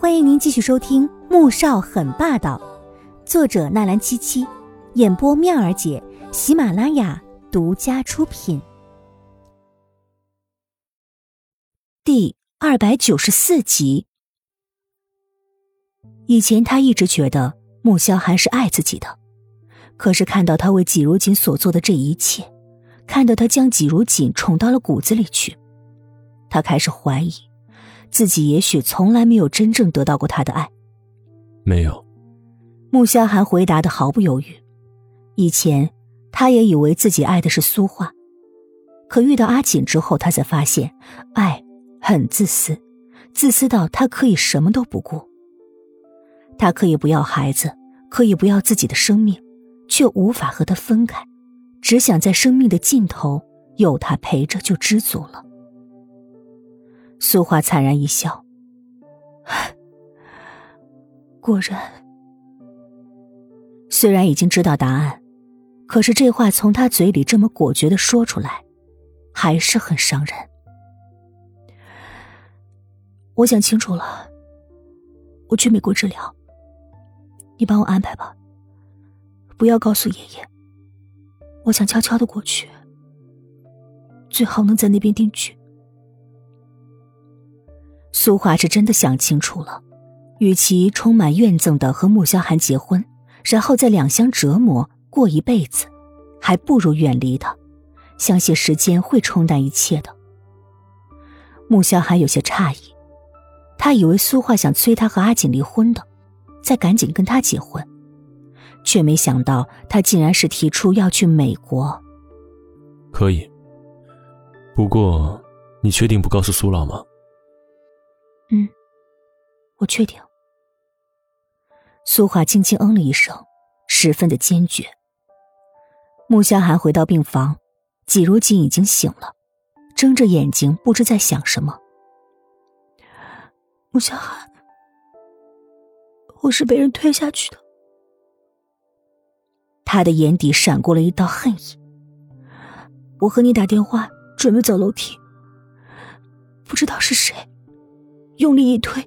欢迎您继续收听《穆少很霸道》，作者纳兰七七，演播妙儿姐，喜马拉雅独家出品。第二百九十四集。以前他一直觉得穆萧寒是爱自己的，可是看到他为季如锦所做的这一切，看到他将季如锦宠到了骨子里去，他开始怀疑。自己也许从来没有真正得到过他的爱，没有。穆萧寒回答的毫不犹豫。以前他也以为自己爱的是苏画，可遇到阿锦之后，他才发现爱很自私，自私到他可以什么都不顾。他可以不要孩子，可以不要自己的生命，却无法和他分开，只想在生命的尽头有他陪着就知足了。苏华惨然一笑，果然。虽然已经知道答案，可是这话从他嘴里这么果决的说出来，还是很伤人。我想清楚了，我去美国治疗，你帮我安排吧，不要告诉爷爷。我想悄悄的过去，最好能在那边定居。苏华是真的想清楚了，与其充满怨憎的和穆萧寒结婚，然后再两相折磨过一辈子，还不如远离他。相信时间会冲淡一切的。穆萧寒有些诧异，他以为苏画想催他和阿锦离婚的，再赶紧跟他结婚，却没想到他竟然是提出要去美国。可以，不过你确定不告诉苏老吗？我确定。苏华轻轻嗯了一声，十分的坚决。穆萧寒回到病房，季如锦已经醒了，睁着眼睛，不知在想什么。穆萧寒，我是被人推下去的。他的眼底闪过了一道恨意。我和你打电话，准备走楼梯，不知道是谁。用力一推，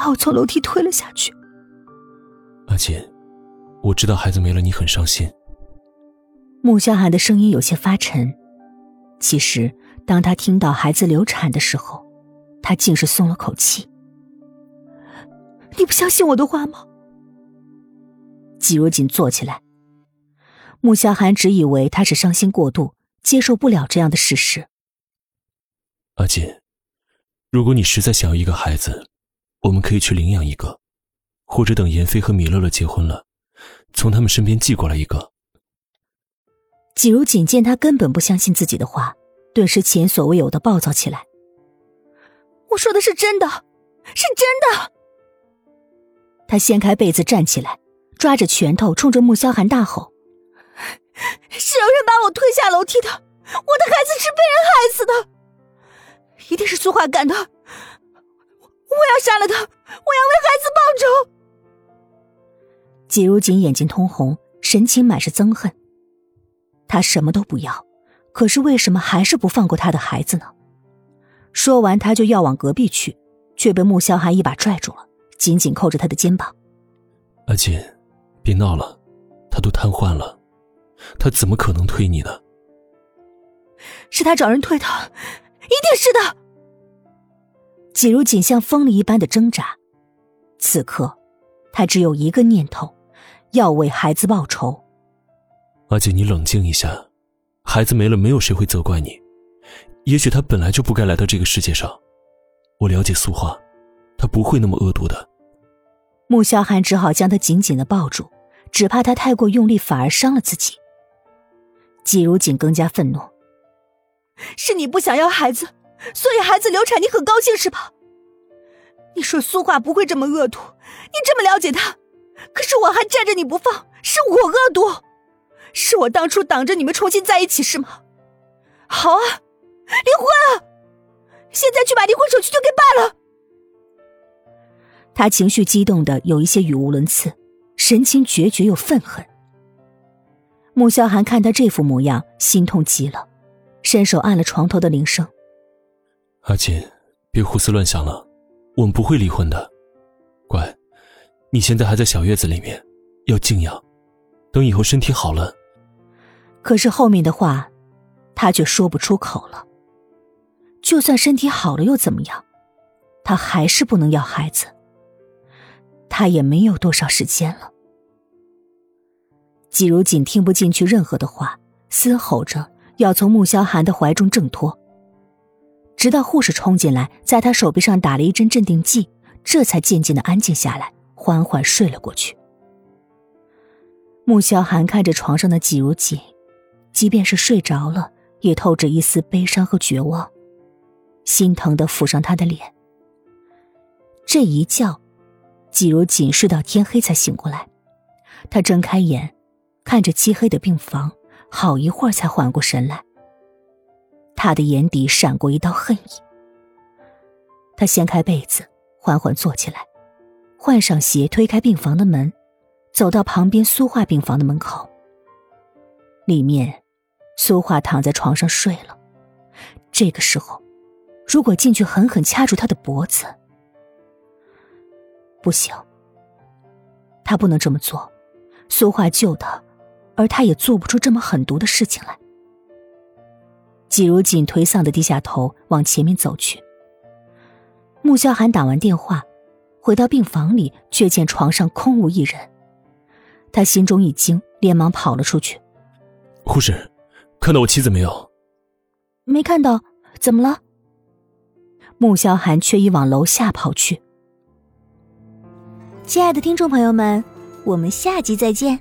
把我从楼梯推了下去。阿锦，我知道孩子没了，你很伤心。穆萧寒的声音有些发沉。其实，当他听到孩子流产的时候，他竟是松了口气。你不相信我的话吗？季如锦坐起来。穆萧寒只以为他是伤心过度，接受不了这样的事实。阿锦。如果你实在想要一个孩子，我们可以去领养一个，或者等严飞和米乐乐结婚了，从他们身边寄过来一个。季如锦见他根本不相信自己的话，顿时前所未有的暴躁起来。我说的是真的，是真的。他掀开被子站起来，抓着拳头冲着穆萧寒大吼：“是有人把我推下楼梯的，我的孩子是被人害死的。”一定是苏华干的，杀了他！我要为孩子报仇！季如锦眼睛通红，神情满是憎恨。他什么都不要，可是为什么还是不放过他的孩子呢？说完，他就要往隔壁去，却被穆萧寒一把拽住了，紧紧扣着他的肩膀。阿锦，别闹了，他都瘫痪了，他怎么可能推你呢？是他找人推的，一定是的。季如锦像疯了一般的挣扎，此刻，他只有一个念头，要为孩子报仇。阿锦，你冷静一下，孩子没了，没有谁会责怪你。也许他本来就不该来到这个世界上。我了解苏画，他不会那么恶毒的。穆萧寒只好将他紧紧的抱住，只怕他太过用力，反而伤了自己。季如锦更加愤怒，是你不想要孩子。所以孩子流产，你很高兴是吧？你说苏画不会这么恶毒，你这么了解他，可是我还站着你不放，是我恶毒，是我当初挡着你们重新在一起是吗？好啊，离婚啊！现在去把离婚手续就给办了。他情绪激动的有一些语无伦次，神情决绝又愤恨。穆萧寒看他这副模样，心痛极了，伸手按了床头的铃声。阿锦，别胡思乱想了，我们不会离婚的。乖，你现在还在小月子里面，要静养，等以后身体好了。可是后面的话，他却说不出口了。就算身体好了又怎么样？他还是不能要孩子。他也没有多少时间了。季如锦听不进去任何的话，嘶吼着要从穆萧寒的怀中挣脱。直到护士冲进来，在他手臂上打了一针镇定剂，这才渐渐的安静下来，缓缓睡了过去。穆萧寒看着床上的季如锦，即便是睡着了，也透着一丝悲伤和绝望，心疼的抚上他的脸。这一觉，季如锦睡到天黑才醒过来，他睁开眼。看着漆黑的病房，好一会儿才缓过神来。他的眼底闪过一道恨意。他掀开被子，缓缓坐起来，换上鞋，推开病房的门，走到旁边苏化病房的门口。里面，苏化躺在床上睡了。这个时候，如果进去狠狠掐住他的脖子，不行，他不能这么做。苏化救他。而他也做不出这么狠毒的事情来。季如锦颓丧的低下头，往前面走去。穆萧寒打完电话，回到病房里，却见床上空无一人。他心中一惊，连忙跑了出去。护士，看到我妻子没有？没看到，怎么了？穆萧寒却已往楼下跑去。亲爱的听众朋友们，我们下集再见。